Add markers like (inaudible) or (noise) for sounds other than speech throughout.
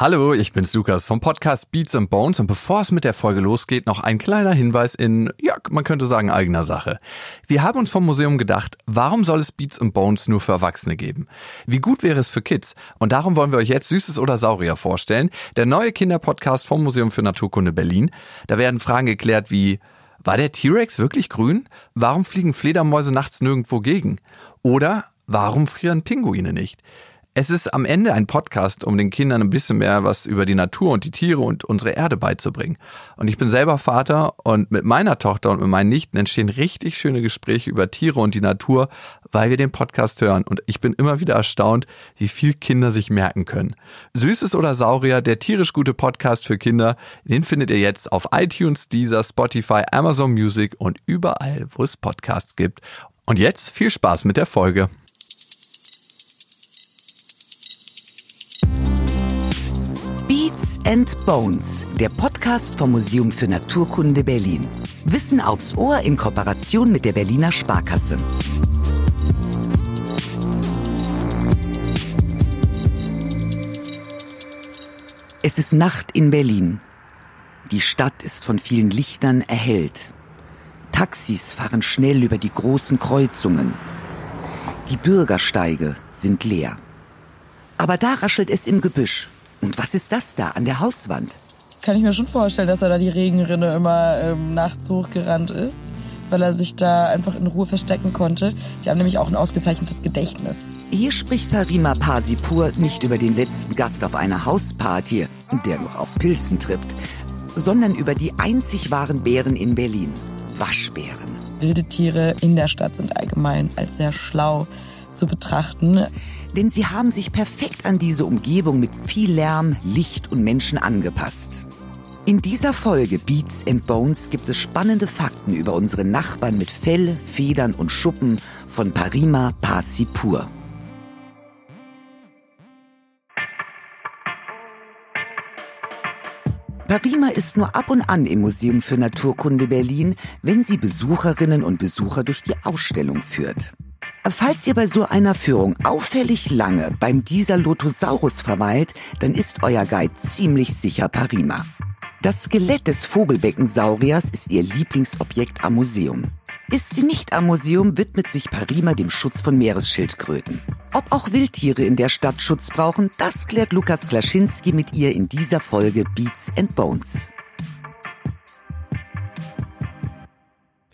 Hallo, ich bin's Lukas vom Podcast Beats and Bones und bevor es mit der Folge losgeht, noch ein kleiner Hinweis in, ja, man könnte sagen, eigener Sache. Wir haben uns vom Museum gedacht, warum soll es Beats and Bones nur für Erwachsene geben? Wie gut wäre es für Kids? Und darum wollen wir euch jetzt Süßes oder Saurier vorstellen, der neue Kinderpodcast vom Museum für Naturkunde Berlin. Da werden Fragen geklärt wie, war der T-Rex wirklich grün? Warum fliegen Fledermäuse nachts nirgendwo gegen? Oder warum frieren Pinguine nicht? Es ist am Ende ein Podcast, um den Kindern ein bisschen mehr was über die Natur und die Tiere und unsere Erde beizubringen. Und ich bin selber Vater und mit meiner Tochter und mit meinen Nichten entstehen richtig schöne Gespräche über Tiere und die Natur, weil wir den Podcast hören. Und ich bin immer wieder erstaunt, wie viel Kinder sich merken können. Süßes oder Saurier, der tierisch gute Podcast für Kinder, den findet ihr jetzt auf iTunes, Deezer, Spotify, Amazon Music und überall, wo es Podcasts gibt. Und jetzt viel Spaß mit der Folge. And Bones, der Podcast vom Museum für Naturkunde Berlin. Wissen aufs Ohr in Kooperation mit der Berliner Sparkasse. Es ist Nacht in Berlin. Die Stadt ist von vielen Lichtern erhellt. Taxis fahren schnell über die großen Kreuzungen. Die Bürgersteige sind leer. Aber da raschelt es im Gebüsch. Und was ist das da an der Hauswand? Kann ich mir schon vorstellen, dass er da die Regenrinne immer ähm, nachts hochgerannt ist, weil er sich da einfach in Ruhe verstecken konnte. Die haben nämlich auch ein ausgezeichnetes Gedächtnis. Hier spricht Parima Pasipur nicht über den letzten Gast auf einer Hausparty, der noch auf Pilzen trippt, sondern über die einzig wahren Bären in Berlin. Waschbären. Wilde Tiere in der Stadt sind allgemein als sehr schlau zu betrachten denn sie haben sich perfekt an diese Umgebung mit viel Lärm, Licht und Menschen angepasst. In dieser Folge Beats and Bones gibt es spannende Fakten über unsere Nachbarn mit Fell, Federn und Schuppen von Parima Pasipur. Parima ist nur ab und an im Museum für Naturkunde Berlin, wenn sie Besucherinnen und Besucher durch die Ausstellung führt. Falls ihr bei so einer Führung auffällig lange beim dieser Lotosaurus verweilt, dann ist euer Guide ziemlich sicher Parima. Das Skelett des Vogelbeckensauriers ist ihr Lieblingsobjekt am Museum. Ist sie nicht am Museum, widmet sich Parima dem Schutz von Meeresschildkröten. Ob auch Wildtiere in der Stadt Schutz brauchen, das klärt Lukas Klaschinski mit ihr in dieser Folge Beats and Bones.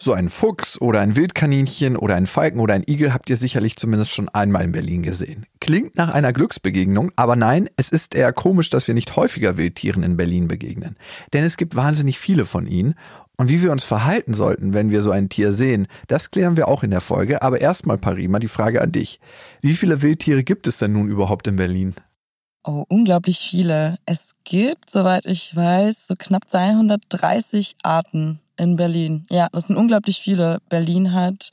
So ein Fuchs oder ein Wildkaninchen oder ein Falken oder ein Igel habt ihr sicherlich zumindest schon einmal in Berlin gesehen. Klingt nach einer Glücksbegegnung, aber nein, es ist eher komisch, dass wir nicht häufiger Wildtieren in Berlin begegnen. Denn es gibt wahnsinnig viele von ihnen. Und wie wir uns verhalten sollten, wenn wir so ein Tier sehen, das klären wir auch in der Folge. Aber erstmal, Parima, die Frage an dich. Wie viele Wildtiere gibt es denn nun überhaupt in Berlin? Oh, unglaublich viele. Es gibt, soweit ich weiß, so knapp 230 Arten in Berlin. Ja, das sind unglaublich viele. Berlin hat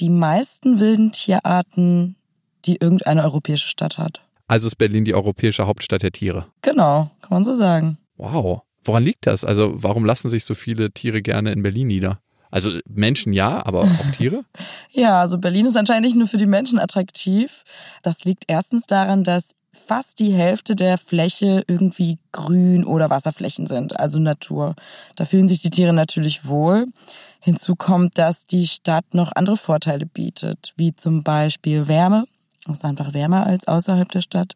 die meisten wilden Tierarten, die irgendeine europäische Stadt hat. Also ist Berlin die europäische Hauptstadt der Tiere. Genau, kann man so sagen. Wow. Woran liegt das? Also warum lassen sich so viele Tiere gerne in Berlin nieder? Also Menschen ja, aber auch Tiere? (laughs) ja, also Berlin ist anscheinend nicht nur für die Menschen attraktiv. Das liegt erstens daran, dass fast die Hälfte der Fläche irgendwie Grün oder Wasserflächen sind, also Natur. Da fühlen sich die Tiere natürlich wohl. Hinzu kommt, dass die Stadt noch andere Vorteile bietet, wie zum Beispiel Wärme. Es ist einfach wärmer als außerhalb der Stadt.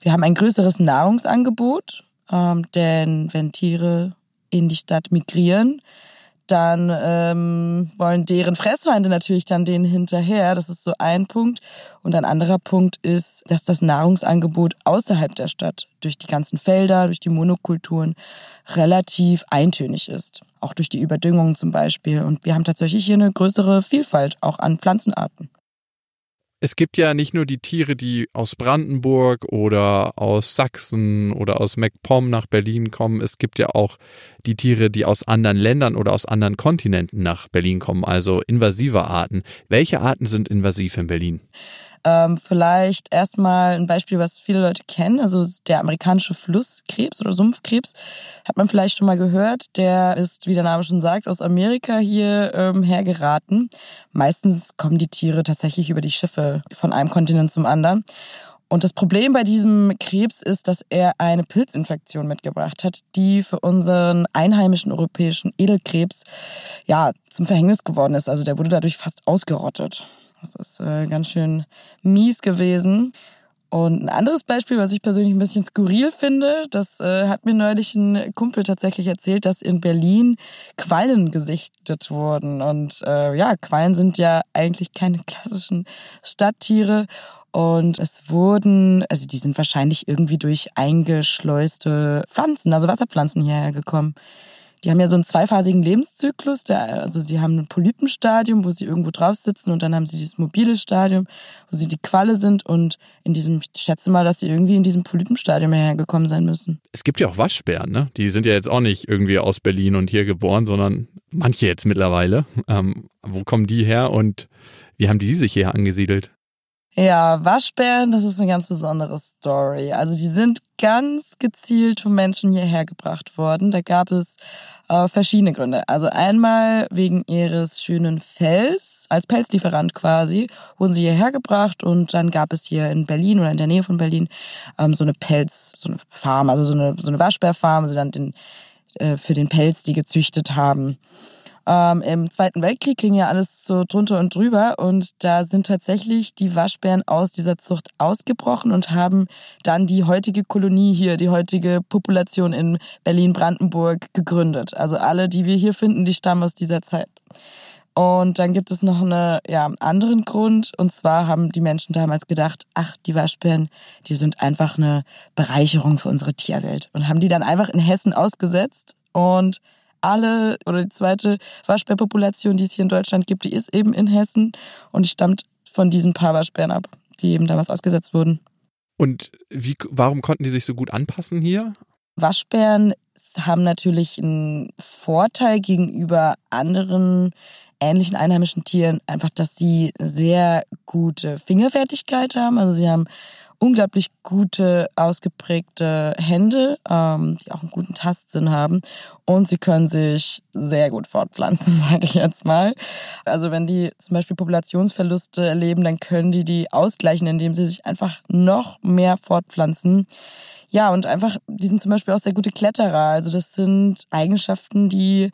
Wir haben ein größeres Nahrungsangebot, ähm, denn wenn Tiere in die Stadt migrieren, dann ähm, wollen deren Fressfeinde natürlich dann denen hinterher. Das ist so ein Punkt. Und ein anderer Punkt ist, dass das Nahrungsangebot außerhalb der Stadt durch die ganzen Felder, durch die Monokulturen relativ eintönig ist. Auch durch die Überdüngung zum Beispiel. Und wir haben tatsächlich hier eine größere Vielfalt auch an Pflanzenarten es gibt ja nicht nur die Tiere, die aus Brandenburg oder aus Sachsen oder aus MacPom nach Berlin kommen. Es gibt ja auch die Tiere, die aus anderen Ländern oder aus anderen Kontinenten nach Berlin kommen, also invasive Arten. Welche Arten sind invasiv in Berlin? Ähm, vielleicht erstmal ein Beispiel, was viele Leute kennen. Also der amerikanische Flusskrebs oder Sumpfkrebs hat man vielleicht schon mal gehört. Der ist, wie der Name schon sagt, aus Amerika hier ähm, hergeraten. Meistens kommen die Tiere tatsächlich über die Schiffe von einem Kontinent zum anderen. Und das Problem bei diesem Krebs ist, dass er eine Pilzinfektion mitgebracht hat, die für unseren einheimischen europäischen Edelkrebs ja zum Verhängnis geworden ist. Also der wurde dadurch fast ausgerottet. Das ist äh, ganz schön mies gewesen. Und ein anderes Beispiel, was ich persönlich ein bisschen skurril finde, das äh, hat mir neulich ein Kumpel tatsächlich erzählt, dass in Berlin Quallen gesichtet wurden. Und äh, ja, Quallen sind ja eigentlich keine klassischen Stadttiere. Und es wurden, also die sind wahrscheinlich irgendwie durch eingeschleuste Pflanzen, also Wasserpflanzen hierher gekommen. Die haben ja so einen zweiphasigen Lebenszyklus. Der, also sie haben ein Polypenstadium, wo sie irgendwo drauf sitzen und dann haben sie dieses mobile Stadium, wo sie die Qualle sind und in diesem, ich schätze mal, dass sie irgendwie in diesem Polypenstadium hergekommen sein müssen. Es gibt ja auch Waschbären, ne? Die sind ja jetzt auch nicht irgendwie aus Berlin und hier geboren, sondern manche jetzt mittlerweile. Ähm, wo kommen die her und wie haben die sich hier angesiedelt? Ja, Waschbären, das ist eine ganz besondere Story. Also die sind ganz gezielt von Menschen hierher gebracht worden. Da gab es äh, verschiedene Gründe. Also einmal wegen ihres schönen Fells, als Pelzlieferant quasi, wurden sie hierher gebracht und dann gab es hier in Berlin oder in der Nähe von Berlin ähm, so eine Pelz, so eine Farm, also so eine, so eine Waschbärfarm, also dann den, äh, für den Pelz, die gezüchtet haben. Ähm, Im Zweiten Weltkrieg ging ja alles so drunter und drüber und da sind tatsächlich die Waschbären aus dieser Zucht ausgebrochen und haben dann die heutige Kolonie hier, die heutige Population in Berlin-Brandenburg gegründet. Also alle, die wir hier finden, die stammen aus dieser Zeit. Und dann gibt es noch einen ja, anderen Grund. Und zwar haben die Menschen damals gedacht, ach, die Waschbären, die sind einfach eine Bereicherung für unsere Tierwelt. Und haben die dann einfach in Hessen ausgesetzt. Und alle oder die zweite Waschbärpopulation, die es hier in Deutschland gibt, die ist eben in Hessen und die stammt von diesen paar Waschbären ab, die eben damals ausgesetzt wurden. Und wie, warum konnten die sich so gut anpassen hier? Waschbären haben natürlich einen Vorteil gegenüber anderen ähnlichen einheimischen Tieren, einfach, dass sie sehr gute Fingerfertigkeit haben. Also sie haben unglaublich gute, ausgeprägte Hände, ähm, die auch einen guten Tastsinn haben. Und sie können sich sehr gut fortpflanzen, (laughs) sage ich jetzt mal. Also wenn die zum Beispiel Populationsverluste erleben, dann können die die ausgleichen, indem sie sich einfach noch mehr fortpflanzen. Ja, und einfach, die sind zum Beispiel auch sehr gute Kletterer. Also das sind Eigenschaften, die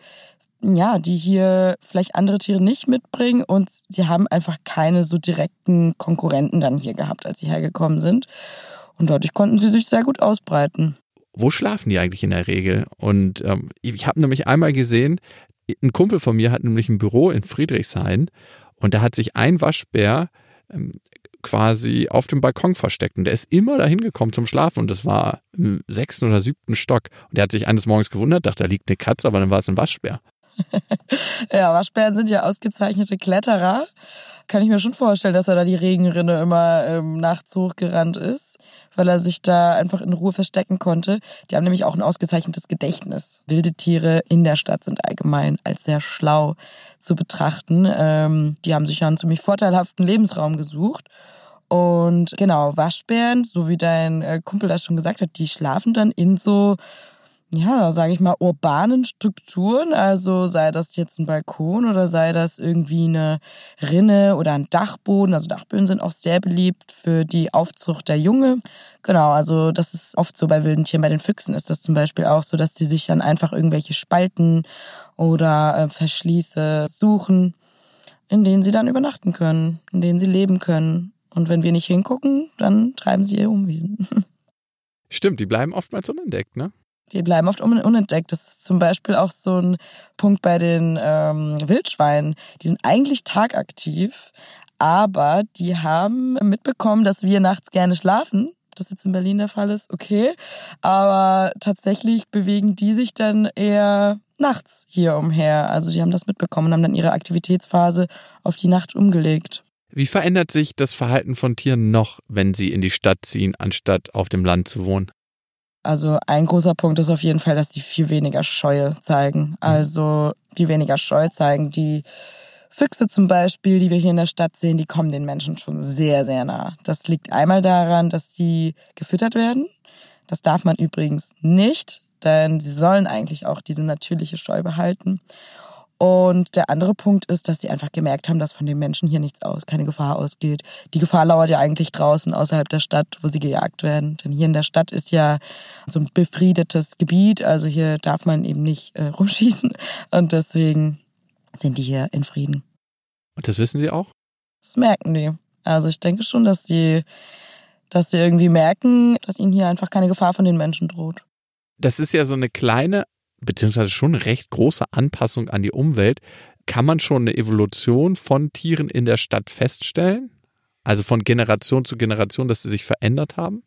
ja, die hier vielleicht andere Tiere nicht mitbringen und sie haben einfach keine so direkten Konkurrenten dann hier gehabt, als sie hergekommen sind. Und dadurch konnten sie sich sehr gut ausbreiten. Wo schlafen die eigentlich in der Regel? Und ähm, ich habe nämlich einmal gesehen, ein Kumpel von mir hat nämlich ein Büro in Friedrichshain und da hat sich ein Waschbär ähm, quasi auf dem Balkon versteckt. Und der ist immer dahin gekommen zum Schlafen. Und das war im sechsten oder siebten Stock. Und der hat sich eines Morgens gewundert, dachte, da liegt eine Katze, aber dann war es ein Waschbär. Ja, Waschbären sind ja ausgezeichnete Kletterer. Kann ich mir schon vorstellen, dass er da die Regenrinne immer ähm, nachts hochgerannt ist, weil er sich da einfach in Ruhe verstecken konnte. Die haben nämlich auch ein ausgezeichnetes Gedächtnis. Wilde Tiere in der Stadt sind allgemein als sehr schlau zu betrachten. Ähm, die haben sich ja einen ziemlich vorteilhaften Lebensraum gesucht. Und genau, Waschbären, so wie dein äh, Kumpel das schon gesagt hat, die schlafen dann in so ja, sage ich mal, urbanen Strukturen, also sei das jetzt ein Balkon oder sei das irgendwie eine Rinne oder ein Dachboden. Also Dachböden sind auch sehr beliebt für die Aufzucht der Junge. Genau, also das ist oft so bei wilden Tieren. Bei den Füchsen ist das zum Beispiel auch so, dass die sich dann einfach irgendwelche Spalten oder äh, Verschließe suchen, in denen sie dann übernachten können, in denen sie leben können. Und wenn wir nicht hingucken, dann treiben sie ihr Umwiesen. (laughs) Stimmt, die bleiben oftmals unentdeckt, ne? Die bleiben oft unentdeckt. Das ist zum Beispiel auch so ein Punkt bei den ähm, Wildschweinen. Die sind eigentlich tagaktiv, aber die haben mitbekommen, dass wir nachts gerne schlafen. Ob das jetzt in Berlin der Fall ist, okay. Aber tatsächlich bewegen die sich dann eher nachts hier umher. Also die haben das mitbekommen und haben dann ihre Aktivitätsphase auf die Nacht umgelegt. Wie verändert sich das Verhalten von Tieren noch, wenn sie in die Stadt ziehen, anstatt auf dem Land zu wohnen? Also ein großer Punkt ist auf jeden Fall, dass die viel weniger Scheue zeigen. Mhm. Also viel weniger Scheu zeigen. Die Füchse zum Beispiel, die wir hier in der Stadt sehen, die kommen den Menschen schon sehr, sehr nah. Das liegt einmal daran, dass sie gefüttert werden. Das darf man übrigens nicht, denn sie sollen eigentlich auch diese natürliche Scheu behalten. Und der andere Punkt ist, dass sie einfach gemerkt haben, dass von den Menschen hier nichts aus, keine Gefahr ausgeht. Die Gefahr lauert ja eigentlich draußen außerhalb der Stadt, wo sie gejagt werden. Denn hier in der Stadt ist ja so ein befriedetes Gebiet, also hier darf man eben nicht äh, (laughs) rumschießen. Und deswegen sind die hier in Frieden. Und das wissen sie auch? Das merken die. Also ich denke schon, dass sie, dass sie irgendwie merken, dass ihnen hier einfach keine Gefahr von den Menschen droht. Das ist ja so eine kleine, beziehungsweise schon eine recht große Anpassung an die Umwelt. Kann man schon eine Evolution von Tieren in der Stadt feststellen? Also von Generation zu Generation, dass sie sich verändert haben?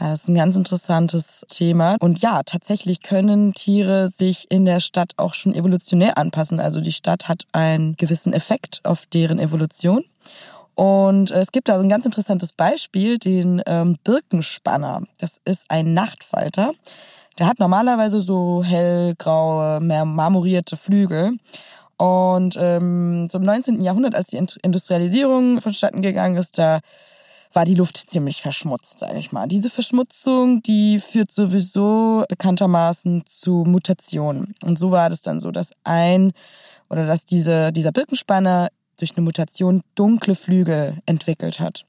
Ja, das ist ein ganz interessantes Thema. Und ja, tatsächlich können Tiere sich in der Stadt auch schon evolutionär anpassen. Also die Stadt hat einen gewissen Effekt auf deren Evolution. Und es gibt da so ein ganz interessantes Beispiel, den ähm, Birkenspanner. Das ist ein Nachtfalter. Der hat normalerweise so hellgraue, mehr marmorierte Flügel. Und ähm, so im 19. Jahrhundert, als die Industrialisierung vonstatten gegangen ist, da war die Luft ziemlich verschmutzt, sage ich mal. Diese Verschmutzung, die führt sowieso bekanntermaßen zu Mutationen. Und so war das dann so, dass ein oder dass diese, dieser Birkenspanner durch eine Mutation dunkle Flügel entwickelt hat.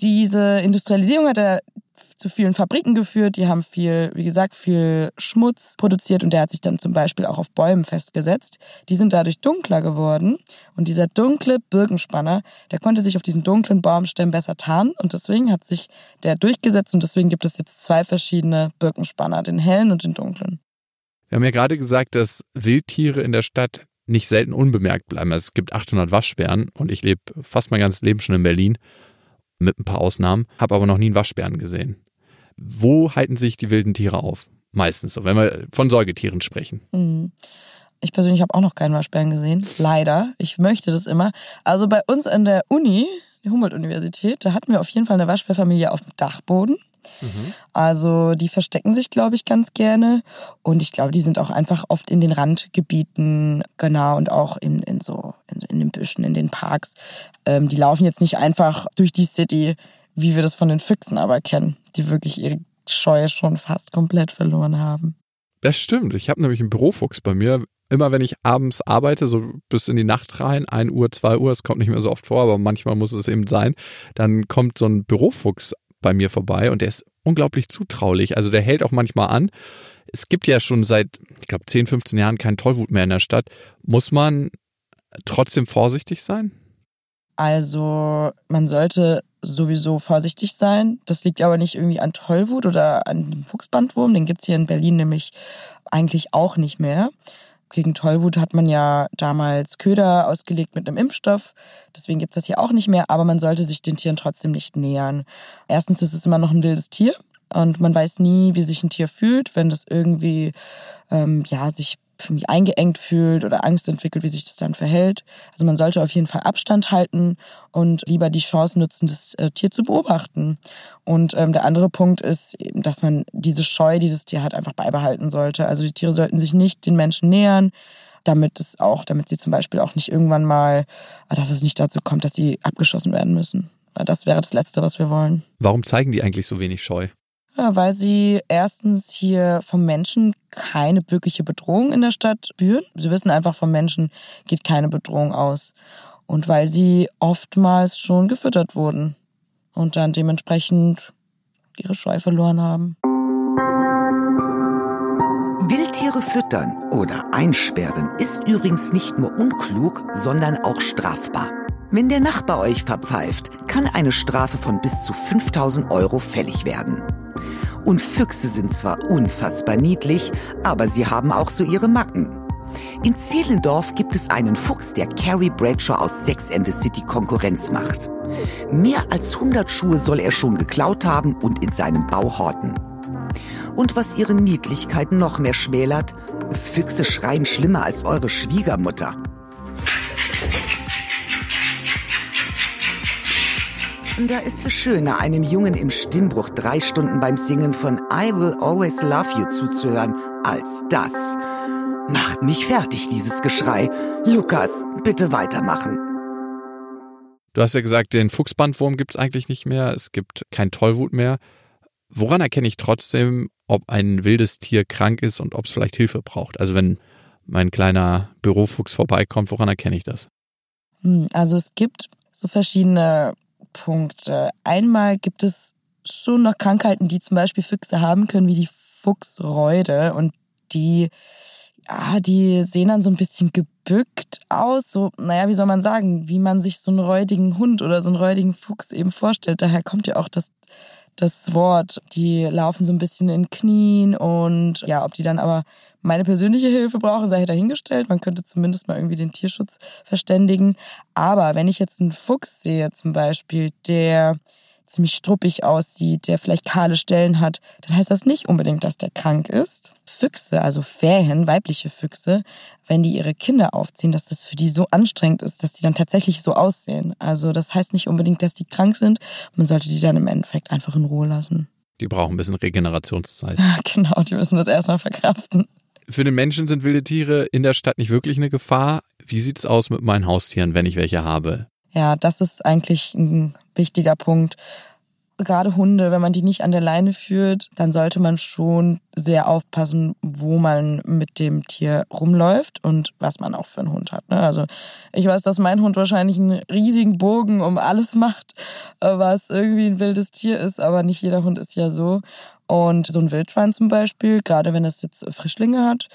Diese Industrialisierung hat er zu vielen Fabriken geführt. Die haben viel, wie gesagt, viel Schmutz produziert und der hat sich dann zum Beispiel auch auf Bäumen festgesetzt. Die sind dadurch dunkler geworden und dieser dunkle Birkenspanner, der konnte sich auf diesen dunklen Baumstämmen besser tarnen und deswegen hat sich der durchgesetzt und deswegen gibt es jetzt zwei verschiedene Birkenspanner, den hellen und den dunklen. Wir haben ja gerade gesagt, dass Wildtiere in der Stadt nicht selten unbemerkt bleiben. Also es gibt 800 Waschbären und ich lebe fast mein ganzes Leben schon in Berlin mit ein paar Ausnahmen, habe aber noch nie einen Waschbären gesehen. Wo halten sich die wilden Tiere auf? Meistens so, wenn wir von Säugetieren sprechen. Mhm. Ich persönlich habe auch noch keinen Waschbären gesehen. Leider. Ich möchte das immer. Also bei uns an der Uni, die Humboldt-Universität, da hatten wir auf jeden Fall eine Waschbärfamilie auf dem Dachboden. Mhm. Also die verstecken sich, glaube ich, ganz gerne. Und ich glaube, die sind auch einfach oft in den Randgebieten, genau, und auch in, in so, Büschen, in den Parks. Ähm, die laufen jetzt nicht einfach durch die City, wie wir das von den Füchsen aber kennen, die wirklich ihre Scheue schon fast komplett verloren haben. Das stimmt. Ich habe nämlich einen Bürofuchs bei mir. Immer wenn ich abends arbeite, so bis in die Nacht rein, 1 Uhr, 2 Uhr, es kommt nicht mehr so oft vor, aber manchmal muss es eben sein, dann kommt so ein Bürofuchs bei mir vorbei und der ist unglaublich zutraulich. Also der hält auch manchmal an. Es gibt ja schon seit, ich glaube, 10, 15 Jahren keinen Tollwut mehr in der Stadt. Muss man trotzdem vorsichtig sein? Also man sollte sowieso vorsichtig sein. Das liegt aber nicht irgendwie an Tollwut oder an dem Fuchsbandwurm. Den gibt's hier in Berlin nämlich eigentlich auch nicht mehr. Gegen Tollwut hat man ja damals Köder ausgelegt mit einem Impfstoff. Deswegen gibt's das hier auch nicht mehr. Aber man sollte sich den Tieren trotzdem nicht nähern. Erstens ist es immer noch ein wildes Tier. Und man weiß nie, wie sich ein Tier fühlt, wenn das irgendwie ähm, ja sich irgendwie eingeengt fühlt oder Angst entwickelt, wie sich das dann verhält. Also man sollte auf jeden Fall Abstand halten und lieber die Chance nutzen, das äh, Tier zu beobachten. Und ähm, der andere Punkt ist, dass man diese Scheu, die das Tier hat, einfach beibehalten sollte. Also die Tiere sollten sich nicht den Menschen nähern, damit es auch, damit sie zum Beispiel auch nicht irgendwann mal, dass es nicht dazu kommt, dass sie abgeschossen werden müssen. Das wäre das Letzte, was wir wollen. Warum zeigen die eigentlich so wenig Scheu? Ja, weil sie erstens hier vom Menschen keine wirkliche Bedrohung in der Stadt spüren. Sie wissen einfach, vom Menschen geht keine Bedrohung aus. Und weil sie oftmals schon gefüttert wurden und dann dementsprechend ihre Scheu verloren haben. Wildtiere füttern oder einsperren ist übrigens nicht nur unklug, sondern auch strafbar. Wenn der Nachbar euch verpfeift, kann eine Strafe von bis zu 5000 Euro fällig werden. Und Füchse sind zwar unfassbar niedlich, aber sie haben auch so ihre Macken. In Zehlendorf gibt es einen Fuchs, der Carrie Bradshaw aus Sex and the City Konkurrenz macht. Mehr als 100 Schuhe soll er schon geklaut haben und in seinem Bau horten. Und was ihre Niedlichkeit noch mehr schmälert, Füchse schreien schlimmer als eure Schwiegermutter. Da ist es schöner, einem Jungen im Stimmbruch drei Stunden beim Singen von I Will Always Love You zuzuhören, als das. Macht mich fertig, dieses Geschrei. Lukas, bitte weitermachen. Du hast ja gesagt, den Fuchsbandwurm gibt es eigentlich nicht mehr. Es gibt kein Tollwut mehr. Woran erkenne ich trotzdem, ob ein wildes Tier krank ist und ob es vielleicht Hilfe braucht? Also wenn mein kleiner Bürofuchs vorbeikommt, woran erkenne ich das? Hm, also es gibt so verschiedene Punkte. Einmal gibt es schon noch Krankheiten, die zum Beispiel Füchse haben können, wie die Fuchsreude. Und die, ja, die sehen dann so ein bisschen gebückt aus. So, naja, wie soll man sagen, wie man sich so einen räudigen Hund oder so einen räudigen Fuchs eben vorstellt. Daher kommt ja auch das, das Wort. Die laufen so ein bisschen in Knien und ja, ob die dann aber meine persönliche Hilfe brauche, sei dahingestellt. Man könnte zumindest mal irgendwie den Tierschutz verständigen. Aber wenn ich jetzt einen Fuchs sehe, zum Beispiel, der ziemlich struppig aussieht, der vielleicht kahle Stellen hat, dann heißt das nicht unbedingt, dass der krank ist. Füchse, also Fähen, weibliche Füchse, wenn die ihre Kinder aufziehen, dass das für die so anstrengend ist, dass die dann tatsächlich so aussehen. Also das heißt nicht unbedingt, dass die krank sind. Man sollte die dann im Endeffekt einfach in Ruhe lassen. Die brauchen ein bisschen Regenerationszeit. (laughs) genau, die müssen das erstmal verkraften. Für den Menschen sind wilde Tiere in der Stadt nicht wirklich eine Gefahr. Wie sieht's aus mit meinen Haustieren, wenn ich welche habe? Ja, das ist eigentlich ein wichtiger Punkt. Gerade Hunde, wenn man die nicht an der Leine führt, dann sollte man schon sehr aufpassen, wo man mit dem Tier rumläuft und was man auch für einen Hund hat. Ne? Also ich weiß, dass mein Hund wahrscheinlich einen riesigen Bogen um alles (laughs) macht, was irgendwie ein wildes Tier ist, aber nicht jeder Hund ist ja so. Und so ein Wildschwein zum Beispiel, gerade wenn es jetzt Frischlinge hat,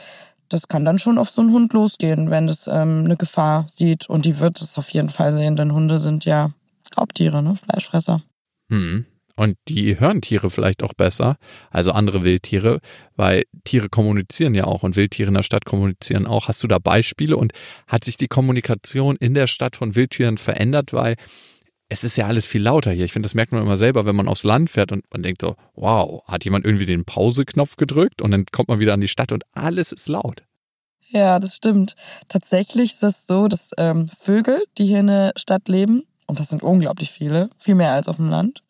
das kann dann schon auf so einen Hund losgehen, wenn es ähm, eine Gefahr sieht. Und die wird es auf jeden Fall sehen, denn Hunde sind ja Raubtiere, ne? Fleischfresser. Hm. Und die hören Tiere vielleicht auch besser, also andere Wildtiere, weil Tiere kommunizieren ja auch und Wildtiere in der Stadt kommunizieren auch. Hast du da Beispiele und hat sich die Kommunikation in der Stadt von Wildtieren verändert, weil es ist ja alles viel lauter hier. Ich finde, das merkt man immer selber, wenn man aufs Land fährt und man denkt so, wow, hat jemand irgendwie den Pauseknopf gedrückt und dann kommt man wieder an die Stadt und alles ist laut. Ja, das stimmt. Tatsächlich ist es so, dass ähm, Vögel, die hier in der Stadt leben, und das sind unglaublich viele, viel mehr als auf dem Land,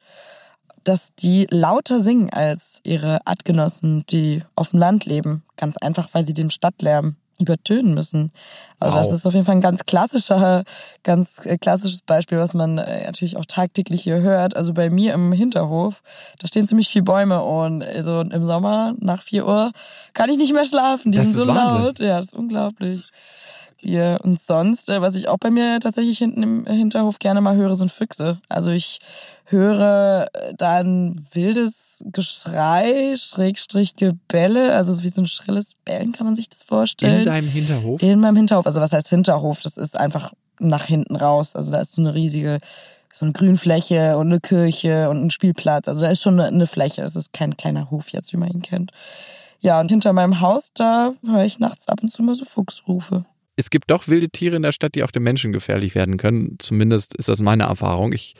dass die lauter singen als ihre Artgenossen, die auf dem Land leben. Ganz einfach, weil sie den Stadtlärm übertönen müssen. Also wow. das ist auf jeden Fall ein ganz klassischer, ganz äh, klassisches Beispiel, was man äh, natürlich auch tagtäglich hier hört. Also bei mir im Hinterhof, da stehen ziemlich viele Bäume und also im Sommer nach 4 Uhr kann ich nicht mehr schlafen. Die das sind so Wahnsinn. laut. Ja, das ist unglaublich hier. Und sonst, äh, was ich auch bei mir tatsächlich hinten im Hinterhof gerne mal höre, sind Füchse. Also ich höre da ein wildes Geschrei, Schrägstrich Gebälle, also wie so ein schrilles Bellen kann man sich das vorstellen. In deinem Hinterhof? In meinem Hinterhof. Also was heißt Hinterhof? Das ist einfach nach hinten raus. Also da ist so eine riesige, so eine Grünfläche und eine Kirche und ein Spielplatz. Also da ist schon eine Fläche. Es ist kein kleiner Hof jetzt, wie man ihn kennt. Ja, und hinter meinem Haus, da höre ich nachts ab und zu mal so Fuchsrufe es gibt doch wilde Tiere in der Stadt, die auch den Menschen gefährlich werden können. Zumindest ist das meine Erfahrung. Ich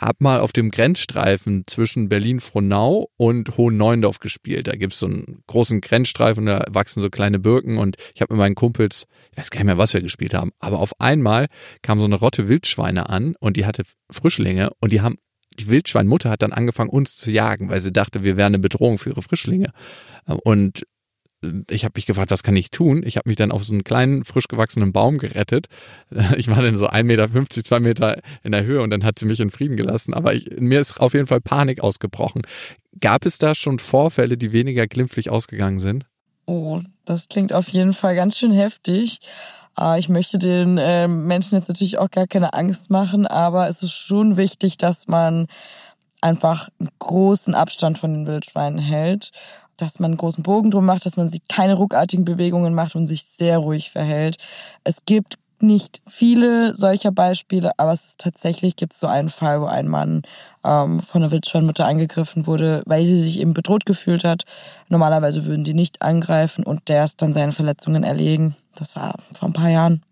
habe mal auf dem Grenzstreifen zwischen Berlin-Frohnau und Hohen-Neuendorf gespielt. Da gibt es so einen großen Grenzstreifen, da wachsen so kleine Birken und ich habe mit meinen Kumpels, ich weiß gar nicht mehr, was wir gespielt haben, aber auf einmal kam so eine Rotte Wildschweine an und die hatte Frischlinge und die haben die Wildschweinmutter hat dann angefangen, uns zu jagen, weil sie dachte, wir wären eine Bedrohung für ihre Frischlinge. Und ich habe mich gefragt, was kann ich tun? Ich habe mich dann auf so einen kleinen, frisch gewachsenen Baum gerettet. (laughs) Ich war dann so 1,50 Meter, 2 Meter in der Höhe und dann hat sie mich in Frieden gelassen. Aber ich, mir ist auf jeden Fall Panik ausgebrochen. Gab es da schon Vorfälle, die weniger glimpflich ausgegangen sind? Oh, das klingt auf jeden Fall ganz schön heftig. Ah, ich möchte den äh, Menschen jetzt natürlich auch gar keine Angst machen, aber es ist schon wichtig, dass man einfach einen großen Abstand von den Wildschweinen hält dass man einen großen Bogen drum macht, dass man sich keine ruckartigen Bewegungen macht und sich sehr ruhig verhält. Es gibt nicht viele solcher Beispiele, aber es ist tatsächlich gibt es so einen Fall, wo ein Mann ähm, von einer Wildschweinmutter angegriffen wurde, weil sie sich eben bedroht gefühlt hat. Normalerweise würden die nicht angreifen und der ist dann seine Verletzungen erlegen. Das war vor ein paar Jahren.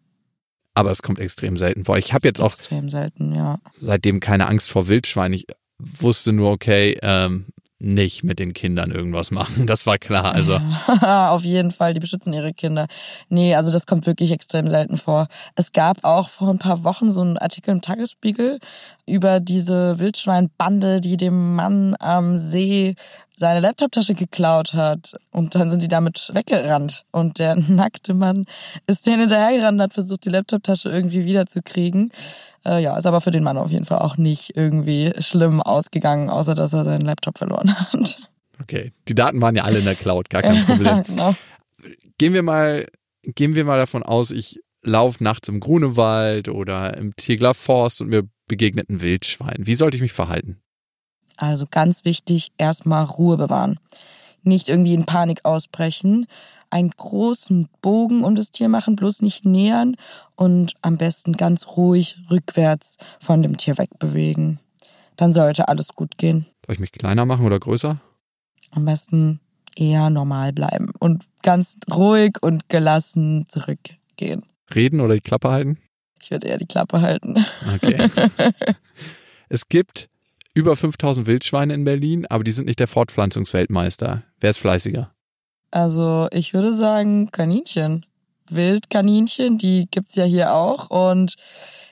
Aber es kommt extrem selten vor. Ich habe jetzt auch extrem selten, ja. Seitdem keine Angst vor Wildschwein. Ich wusste nur, okay, ähm, nicht mit den Kindern irgendwas machen. Das war klar. Also (laughs) auf jeden Fall, die beschützen ihre Kinder. Nee, also das kommt wirklich extrem selten vor. Es gab auch vor ein paar Wochen so einen Artikel im Tagesspiegel über diese Wildschweinbande, die dem Mann am See seine Laptoptasche geklaut hat. Und dann sind die damit weggerannt. Und der (laughs) nackte Mann ist denen hinterhergerannt und hat versucht, die Laptoptasche irgendwie wiederzukriegen. Äh, ja, ist aber für den Mann auf jeden Fall auch nicht irgendwie schlimm ausgegangen, außer dass er seinen Laptop verloren hat. Okay, die Daten waren ja alle in der Cloud, gar kein (laughs) Problem. genau. Gehen wir mal gehen wir mal davon aus, ich laufe nachts im Grunewald oder im Tegler Forst und mir begegnet ein Wildschwein. Wie sollte ich mich verhalten? Also ganz wichtig, erstmal Ruhe bewahren. Nicht irgendwie in Panik ausbrechen. Einen großen Bogen um das Tier machen, bloß nicht nähern und am besten ganz ruhig rückwärts von dem Tier wegbewegen. Dann sollte alles gut gehen. Soll ich mich kleiner machen oder größer? Am besten eher normal bleiben und ganz ruhig und gelassen zurückgehen. Reden oder die Klappe halten? Ich würde eher die Klappe halten. Okay. (laughs) es gibt über 5000 Wildschweine in Berlin, aber die sind nicht der Fortpflanzungsweltmeister. Wer ist fleißiger? Also ich würde sagen Kaninchen. Wildkaninchen, die gibt's ja hier auch. Und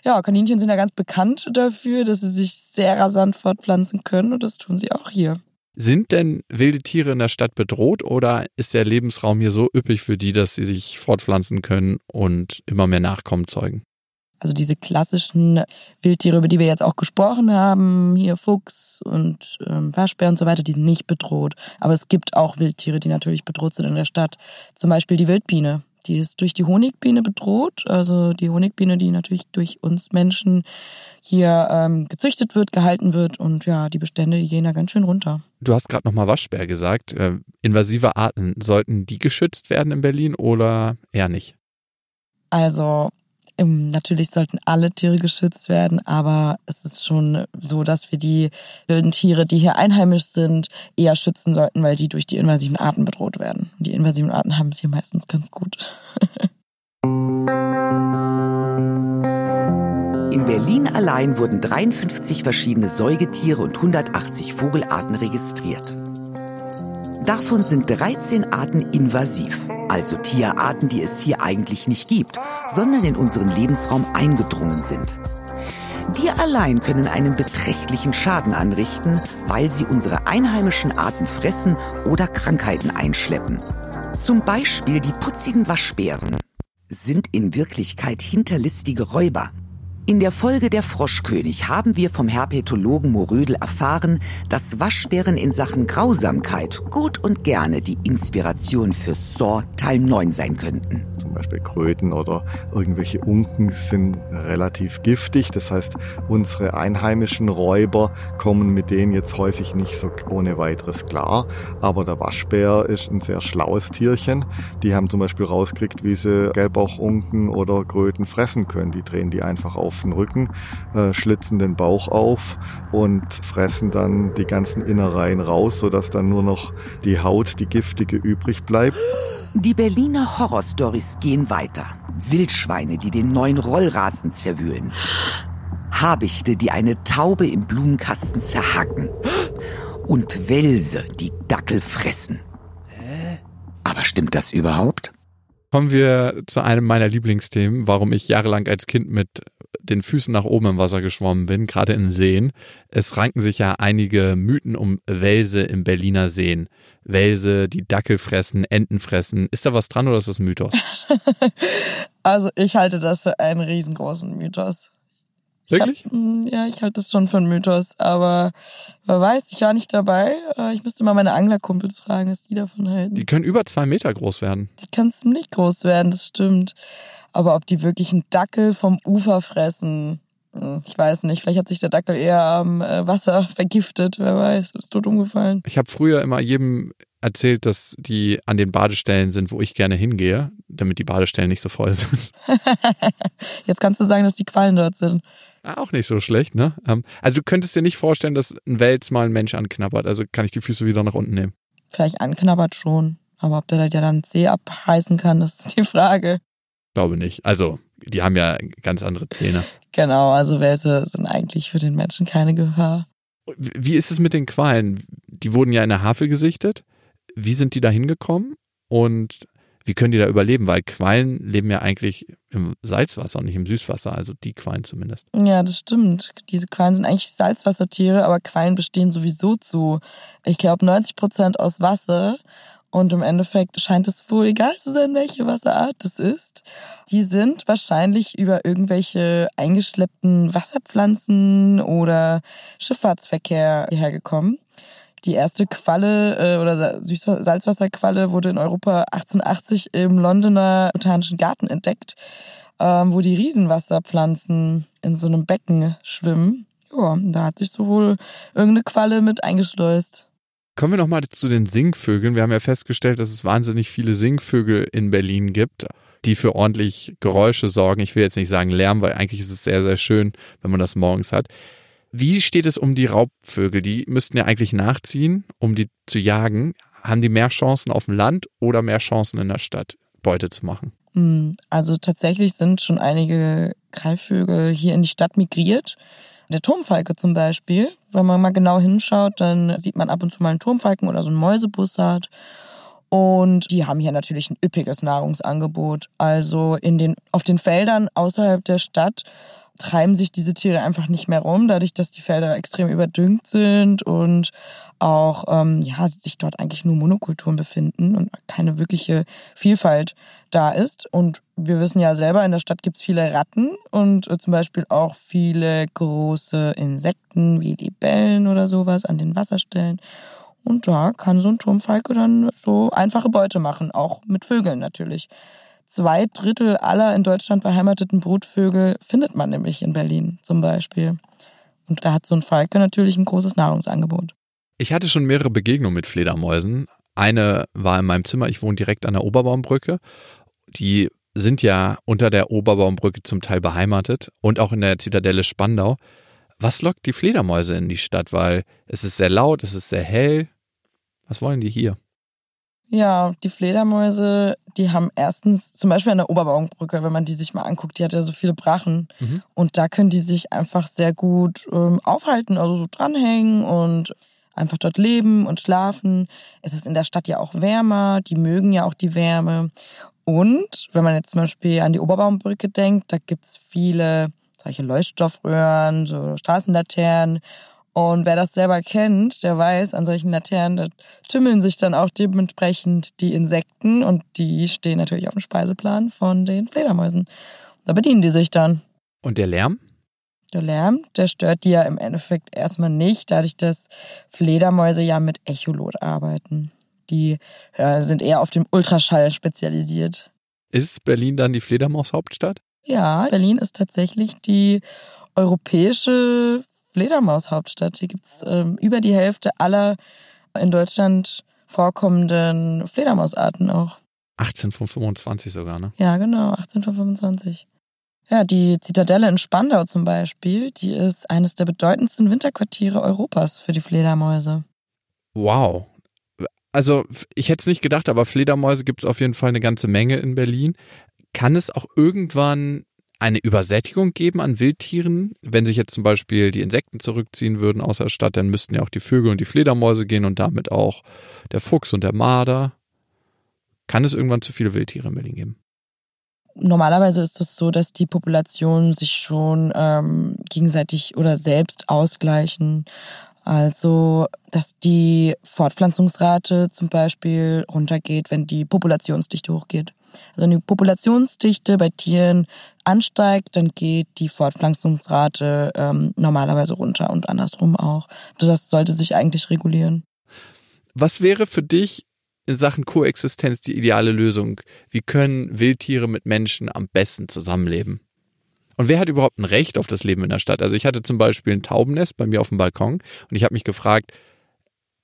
ja, Kaninchen sind ja ganz bekannt dafür, dass sie sich sehr rasant fortpflanzen können und das tun sie auch hier. Sind denn wilde Tiere in der Stadt bedroht oder ist der Lebensraum hier so üppig für die, dass sie sich fortpflanzen können und immer mehr Nachkommen zeugen? Also diese klassischen Wildtiere, über die wir jetzt auch gesprochen haben, hier Fuchs und ähm, Waschbär und so weiter, die sind nicht bedroht. Aber es gibt auch Wildtiere, die natürlich bedroht sind in der Stadt. Zum Beispiel die Wildbiene. Die ist durch die Honigbiene bedroht. Also die Honigbiene, die natürlich durch uns Menschen hier ähm, gezüchtet wird, gehalten wird. Und ja, die Bestände, die gehen da ganz schön runter. Du hast gerade nochmal Waschbär gesagt. Äh, invasive Arten, sollten die geschützt werden in Berlin oder eher nicht? Also Natürlich sollten alle Tiere geschützt werden, aber es ist schon so, dass wir die wilden Tiere, die hier einheimisch sind, eher schützen sollten, weil die durch die invasiven Arten bedroht werden. Die invasiven Arten haben es hier meistens ganz gut. (laughs) In Berlin allein wurden 53 verschiedene Säugetiere und 180 Vogelarten registriert. Davon sind 13 Arten invasiv, also Tierarten, die es hier eigentlich nicht gibt, sondern in unseren Lebensraum eingedrungen sind. Die allein können einen beträchtlichen Schaden anrichten, weil sie unsere einheimischen Arten fressen oder Krankheiten einschleppen. Zum Beispiel die putzigen Waschbären sind in Wirklichkeit hinterlistige Räuber. In der Folge Der Froschkönig haben wir vom Herpetologen Morödel erfahren, dass Waschbären in Sachen Grausamkeit gut und gerne die Inspiration für Saw Teil 9 sein könnten. Zum Beispiel Kröten oder irgendwelche Unken sind relativ giftig. Das heißt, unsere einheimischen Räuber kommen mit denen jetzt häufig nicht so ohne weiteres klar. Aber der Waschbär ist ein sehr schlaues Tierchen. Die haben zum Beispiel rausgekriegt, wie sie Gelbauchunken oder Kröten fressen können. Die drehen die einfach auf auf den Rücken, äh, schlitzen den Bauch auf und fressen dann die ganzen Innereien raus, sodass dann nur noch die Haut, die giftige, übrig bleibt. Die Berliner Horrorstories gehen weiter. Wildschweine, die den neuen Rollrasen zerwühlen. Habichte, die eine Taube im Blumenkasten zerhacken. Und Wälse, die Dackel fressen. Aber stimmt das überhaupt? Kommen wir zu einem meiner Lieblingsthemen, warum ich jahrelang als Kind mit den Füßen nach oben im Wasser geschwommen bin, gerade in Seen. Es ranken sich ja einige Mythen um Wälse im Berliner Seen. Wälse, die Dackel fressen, Enten fressen. Ist da was dran oder ist das Mythos? (laughs) also ich halte das für einen riesengroßen Mythos. Wirklich? Hab, hm, ja, ich halte das schon für einen Mythos, aber wer weiß, ich war nicht dabei. Äh, ich müsste mal meine Anglerkumpels fragen, was die davon halten. Die können über zwei Meter groß werden. Die können ziemlich groß werden, das stimmt. Aber ob die wirklich einen Dackel vom Ufer fressen, hm, ich weiß nicht. Vielleicht hat sich der Dackel eher am äh, Wasser vergiftet. Wer weiß, ist tot umgefallen. Ich habe früher immer jedem erzählt, dass die an den Badestellen sind, wo ich gerne hingehe, damit die Badestellen nicht so voll sind. (laughs) Jetzt kannst du sagen, dass die Quallen dort sind. Auch nicht so schlecht, ne? Ähm, also du könntest dir nicht vorstellen, dass ein Wels mal ein Mensch anknabbert. Also kann ich die Füße wieder nach unten nehmen. Vielleicht anknabbert schon. Aber ob der da dann Zeh abreißen kann, das ist die Frage. Glaube nicht. Also, die haben ja ganz andere Zähne. Genau, also Wälse sind eigentlich für den Menschen keine Gefahr. Wie ist es mit den Qualen? Die wurden ja in der Havel gesichtet. Wie sind die da hingekommen? Und wie können die da überleben? Weil Quallen leben ja eigentlich im Salzwasser, nicht im Süßwasser, also die Quallen zumindest. Ja, das stimmt. Diese Quallen sind eigentlich Salzwassertiere, aber Quallen bestehen sowieso zu, ich glaube, 90 Prozent aus Wasser. Und im Endeffekt scheint es wohl egal zu sein, welche Wasserart es ist. Die sind wahrscheinlich über irgendwelche eingeschleppten Wasserpflanzen oder Schifffahrtsverkehr hierher gekommen. Die erste Qualle äh, oder Salzwasserqualle wurde in Europa 1880 im Londoner Botanischen Garten entdeckt, ähm, wo die Riesenwasserpflanzen in so einem Becken schwimmen. Ja, da hat sich sowohl irgendeine Qualle mit eingeschleust. Kommen wir nochmal zu den Singvögeln. Wir haben ja festgestellt, dass es wahnsinnig viele Singvögel in Berlin gibt, die für ordentlich Geräusche sorgen. Ich will jetzt nicht sagen Lärm, weil eigentlich ist es sehr, sehr schön, wenn man das morgens hat. Wie steht es um die Raubvögel? Die müssten ja eigentlich nachziehen, um die zu jagen. Haben die mehr Chancen auf dem Land oder mehr Chancen in der Stadt, Beute zu machen? Hm, also tatsächlich sind schon einige Greifvögel hier in die Stadt migriert. Der Turmfalke zum Beispiel, wenn man mal genau hinschaut, dann sieht man ab und zu mal einen Turmfalken oder so einen Mäusebussard. Und die haben hier natürlich ein üppiges Nahrungsangebot. Also in den, auf den Feldern außerhalb der Stadt treiben sich diese Tiere einfach nicht mehr rum, dadurch, dass die Felder extrem überdüngt sind und auch ähm, ja, sich dort eigentlich nur Monokulturen befinden und keine wirkliche Vielfalt da ist. Und wir wissen ja selber, in der Stadt gibt es viele Ratten und äh, zum Beispiel auch viele große Insekten wie Libellen oder sowas an den Wasserstellen. Und da kann so ein Turmfalke dann so einfache Beute machen, auch mit Vögeln natürlich. Zwei Drittel aller in Deutschland beheimateten Brutvögel findet man nämlich in Berlin zum Beispiel. Und da hat so ein Falke natürlich ein großes Nahrungsangebot. Ich hatte schon mehrere Begegnungen mit Fledermäusen. Eine war in meinem Zimmer, ich wohne direkt an der Oberbaumbrücke. Die sind ja unter der Oberbaumbrücke zum Teil beheimatet und auch in der Zitadelle Spandau. Was lockt die Fledermäuse in die Stadt? Weil es ist sehr laut, es ist sehr hell. Was wollen die hier? Ja, die Fledermäuse, die haben erstens, zum Beispiel an der Oberbaumbrücke, wenn man die sich mal anguckt, die hat ja so viele Brachen. Mhm. Und da können die sich einfach sehr gut ähm, aufhalten, also so dranhängen und einfach dort leben und schlafen. Es ist in der Stadt ja auch wärmer, die mögen ja auch die Wärme. Und wenn man jetzt zum Beispiel an die Oberbaumbrücke denkt, da gibt's viele solche Leuchtstoffröhren, so Straßenlaternen. Und wer das selber kennt, der weiß, an solchen Laternen da tümmeln sich dann auch dementsprechend die Insekten und die stehen natürlich auf dem Speiseplan von den Fledermäusen. Da bedienen die sich dann. Und der Lärm? Der Lärm, der stört die ja im Endeffekt erstmal nicht, dadurch, dass Fledermäuse ja mit Echolot arbeiten. Die ja, sind eher auf dem Ultraschall spezialisiert. Ist Berlin dann die Fledermaushauptstadt? Ja, Berlin ist tatsächlich die europäische Fledermaushauptstadt. Hier gibt es ähm, über die Hälfte aller in Deutschland vorkommenden Fledermausarten auch. 18 von 25 sogar, ne? Ja, genau, 18 von 25. Ja, die Zitadelle in Spandau zum Beispiel, die ist eines der bedeutendsten Winterquartiere Europas für die Fledermäuse. Wow. Also, ich hätte es nicht gedacht, aber Fledermäuse gibt es auf jeden Fall eine ganze Menge in Berlin. Kann es auch irgendwann eine Übersättigung geben an Wildtieren? Wenn sich jetzt zum Beispiel die Insekten zurückziehen würden aus der Stadt, dann müssten ja auch die Vögel und die Fledermäuse gehen und damit auch der Fuchs und der Marder. Kann es irgendwann zu viele Wildtiere in Berlin geben? Normalerweise ist es so, dass die Populationen sich schon ähm, gegenseitig oder selbst ausgleichen. Also, dass die Fortpflanzungsrate zum Beispiel runtergeht, wenn die Populationsdichte hochgeht. Also wenn die Populationsdichte bei Tieren ansteigt, dann geht die Fortpflanzungsrate ähm, normalerweise runter und andersrum auch. Also das sollte sich eigentlich regulieren. Was wäre für dich in Sachen Koexistenz die ideale Lösung? Wie können Wildtiere mit Menschen am besten zusammenleben? Und wer hat überhaupt ein Recht auf das Leben in der Stadt? Also ich hatte zum Beispiel ein Taubennest bei mir auf dem Balkon und ich habe mich gefragt,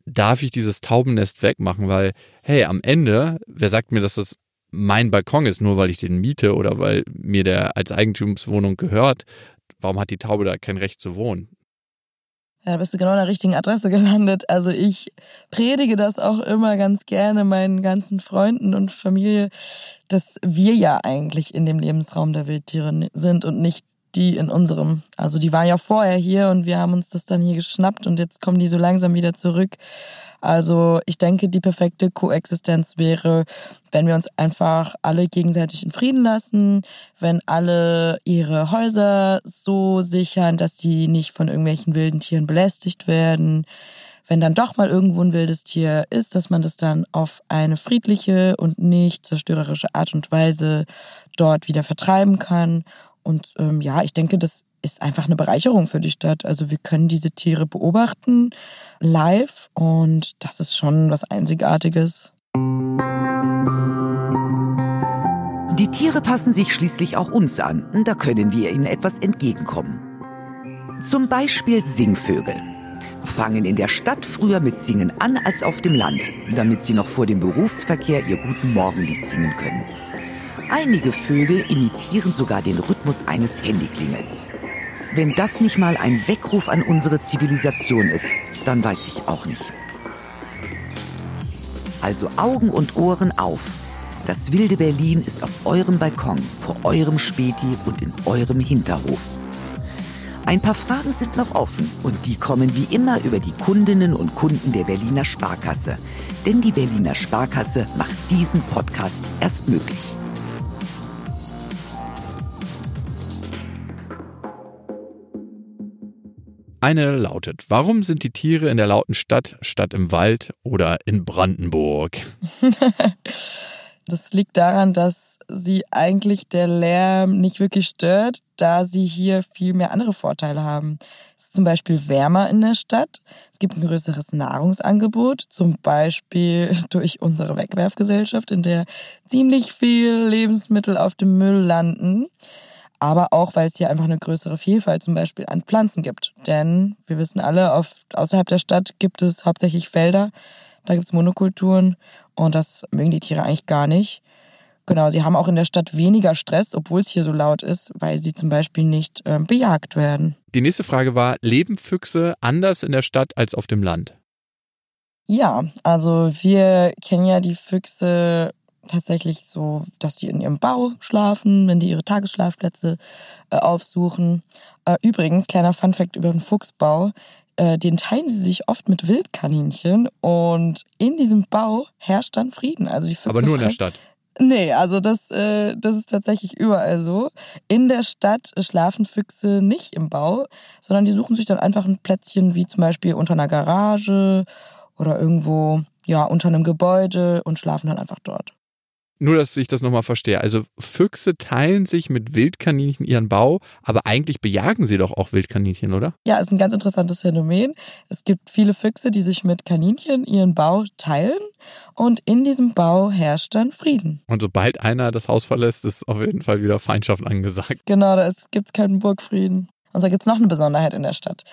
darf ich dieses Taubennest wegmachen? Weil, hey, am Ende, wer sagt mir, dass das mein Balkon ist, nur weil ich den miete oder weil mir der als Eigentumswohnung gehört, warum hat die Taube da kein Recht zu wohnen? Ja, da bist du genau an der richtigen Adresse gelandet. Also ich predige das auch immer ganz gerne meinen ganzen Freunden und Familie, dass wir ja eigentlich in dem Lebensraum der Wildtiere sind und nicht die in unserem. Also die waren ja vorher hier und wir haben uns das dann hier geschnappt und jetzt kommen die so langsam wieder zurück. Also ich denke, die perfekte Koexistenz wäre, wenn wir uns einfach alle gegenseitig in Frieden lassen, wenn alle ihre Häuser so sichern, dass sie nicht von irgendwelchen wilden Tieren belästigt werden. Wenn dann doch mal irgendwo ein wildes Tier ist, dass man das dann auf eine friedliche und nicht zerstörerische Art und Weise dort wieder vertreiben kann. Und ähm, ja, ich denke, das ist einfach eine Bereicherung für die Stadt. Also wir können diese Tiere beobachten live und das ist schon was Einzigartiges. Die Tiere passen sich schließlich auch uns an. Da können wir ihnen etwas entgegenkommen. Zum Beispiel Singvögel. Fangen in der Stadt früher mit Singen an als auf dem Land, damit sie noch vor dem Berufsverkehr ihr guten Morgenlied singen können. Einige Vögel imitieren sogar den Rhythmus eines Handyklingels. Wenn das nicht mal ein Weckruf an unsere Zivilisation ist, dann weiß ich auch nicht. Also Augen und Ohren auf. Das wilde Berlin ist auf eurem Balkon, vor eurem Späti und in eurem Hinterhof. Ein paar Fragen sind noch offen und die kommen wie immer über die Kundinnen und Kunden der Berliner Sparkasse. Denn die Berliner Sparkasse macht diesen Podcast erst möglich. Eine lautet, warum sind die Tiere in der lauten Stadt statt im Wald oder in Brandenburg? (laughs) das liegt daran, dass sie eigentlich der Lärm nicht wirklich stört, da sie hier viel mehr andere Vorteile haben. Es ist zum Beispiel wärmer in der Stadt, es gibt ein größeres Nahrungsangebot, zum Beispiel (laughs) durch unsere Wegwerfgesellschaft, in der ziemlich viel Lebensmittel auf dem Müll landen aber auch, weil es hier einfach eine größere Vielfalt zum Beispiel an Pflanzen gibt. Denn wir wissen alle, auf, außerhalb der Stadt gibt es hauptsächlich Felder, da gibt es Monokulturen und das mögen die Tiere eigentlich gar nicht. Genau, sie haben auch in der Stadt weniger Stress, obwohl es hier so laut ist, weil sie zum Beispiel nicht äh, bejagt werden. Die nächste Frage war, leben Füchse anders in der Stadt als auf dem Land? Ja, also wir kennen ja die Füchse tatsächlich so, dass sie in ihrem Bau schlafen, wenn die ihre Tagesschlafplätze äh, aufsuchen. Äh, übrigens, kleiner Funfact über den Fuchsbau, äh, den teilen sie sich oft mit Wildkaninchen und in diesem Bau herrscht dann Frieden. Also die Füchse Aber nur in der Stadt. Nee, also das, äh, das ist tatsächlich überall so. In der Stadt schlafen Füchse nicht im Bau, sondern die suchen sich dann einfach ein Plätzchen wie zum Beispiel unter einer Garage oder irgendwo ja unter einem Gebäude und schlafen dann einfach dort nur, dass ich das nochmal verstehe. Also Füchse teilen sich mit Wildkaninchen ihren Bau, aber eigentlich bejagen sie doch auch Wildkaninchen, oder? Ja, ist ein ganz interessantes Phänomen. Es gibt viele Füchse, die sich mit Kaninchen ihren Bau teilen und in diesem Bau herrscht dann Frieden. Und sobald einer das Haus verlässt, ist auf jeden Fall wieder Feindschaft angesagt. Genau, da gibt es keinen Burgfrieden. Und da gibt es noch eine Besonderheit in der Stadt.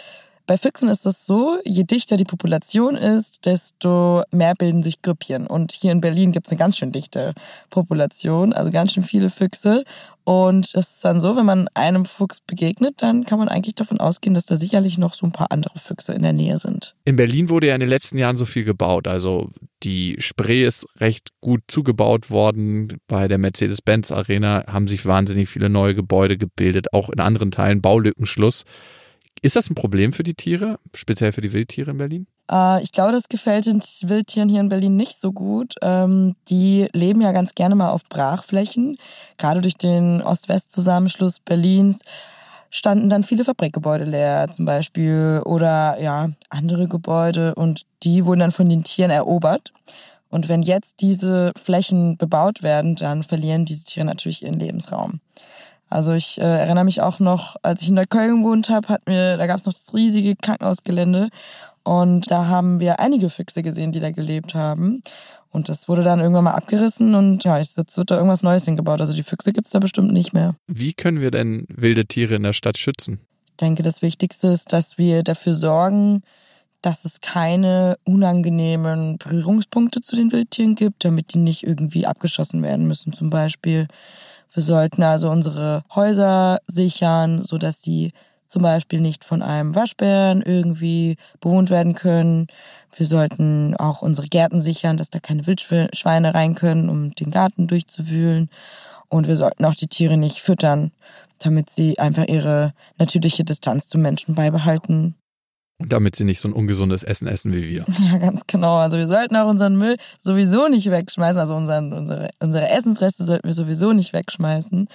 Bei Füchsen ist es so, je dichter die Population ist, desto mehr bilden sich Grüppchen. Und hier in Berlin gibt es eine ganz schön dichte Population, also ganz schön viele Füchse. Und es ist dann so, wenn man einem Fuchs begegnet, dann kann man eigentlich davon ausgehen, dass da sicherlich noch so ein paar andere Füchse in der Nähe sind. In Berlin wurde ja in den letzten Jahren so viel gebaut. Also die Spree ist recht gut zugebaut worden. Bei der Mercedes-Benz Arena haben sich wahnsinnig viele neue Gebäude gebildet, auch in anderen Teilen Baulückenschluss. Ist das ein Problem für die Tiere, speziell für die Wildtiere in Berlin? Äh, ich glaube, das gefällt den Wildtieren hier in Berlin nicht so gut. Ähm, die leben ja ganz gerne mal auf Brachflächen. Gerade durch den Ost-West-Zusammenschluss Berlins standen dann viele Fabrikgebäude leer zum Beispiel oder ja, andere Gebäude und die wurden dann von den Tieren erobert. Und wenn jetzt diese Flächen bebaut werden, dann verlieren diese Tiere natürlich ihren Lebensraum. Also ich äh, erinnere mich auch noch, als ich in Neukölln gewohnt habe, hat mir, da gab es noch das riesige Krankenhausgelände und da haben wir einige Füchse gesehen, die da gelebt haben. Und das wurde dann irgendwann mal abgerissen und ja, jetzt wird da irgendwas Neues hingebaut. Also die Füchse gibt's da bestimmt nicht mehr. Wie können wir denn wilde Tiere in der Stadt schützen? Ich denke, das Wichtigste ist, dass wir dafür sorgen, dass es keine unangenehmen Berührungspunkte zu den Wildtieren gibt, damit die nicht irgendwie abgeschossen werden müssen zum Beispiel. Wir sollten also unsere Häuser sichern, so dass sie zum Beispiel nicht von einem Waschbären irgendwie bewohnt werden können. Wir sollten auch unsere Gärten sichern, dass da keine Wildschweine rein können, um den Garten durchzuwühlen. Und wir sollten auch die Tiere nicht füttern, damit sie einfach ihre natürliche Distanz zu Menschen beibehalten. Damit sie nicht so ein ungesundes Essen essen wie wir. Ja, ganz genau. Also wir sollten auch unseren Müll sowieso nicht wegschmeißen. Also unseren, unsere, unsere Essensreste sollten wir sowieso nicht wegschmeißen,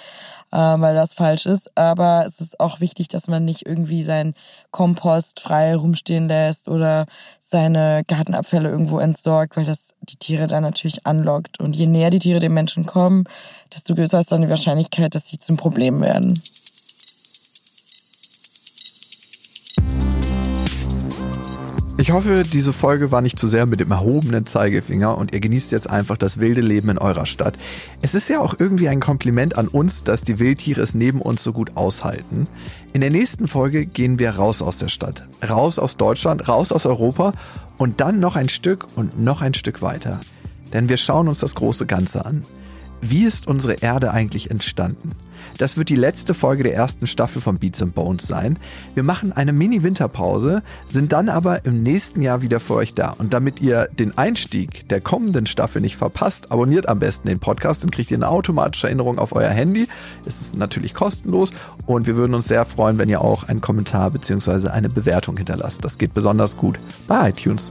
äh, weil das falsch ist. Aber es ist auch wichtig, dass man nicht irgendwie seinen Kompost frei rumstehen lässt oder seine Gartenabfälle irgendwo entsorgt, weil das die Tiere dann natürlich anlockt. Und je näher die Tiere dem Menschen kommen, desto größer ist dann die Wahrscheinlichkeit, dass sie zum Problem werden. Ich hoffe, diese Folge war nicht zu sehr mit dem erhobenen Zeigefinger und ihr genießt jetzt einfach das wilde Leben in eurer Stadt. Es ist ja auch irgendwie ein Kompliment an uns, dass die Wildtiere es neben uns so gut aushalten. In der nächsten Folge gehen wir raus aus der Stadt, raus aus Deutschland, raus aus Europa und dann noch ein Stück und noch ein Stück weiter. Denn wir schauen uns das große Ganze an. Wie ist unsere Erde eigentlich entstanden? Das wird die letzte Folge der ersten Staffel von Beats and Bones sein. Wir machen eine Mini-Winterpause, sind dann aber im nächsten Jahr wieder für euch da. Und damit ihr den Einstieg der kommenden Staffel nicht verpasst, abonniert am besten den Podcast und kriegt ihr eine automatische Erinnerung auf euer Handy. Es ist natürlich kostenlos und wir würden uns sehr freuen, wenn ihr auch einen Kommentar bzw. eine Bewertung hinterlasst. Das geht besonders gut bei iTunes.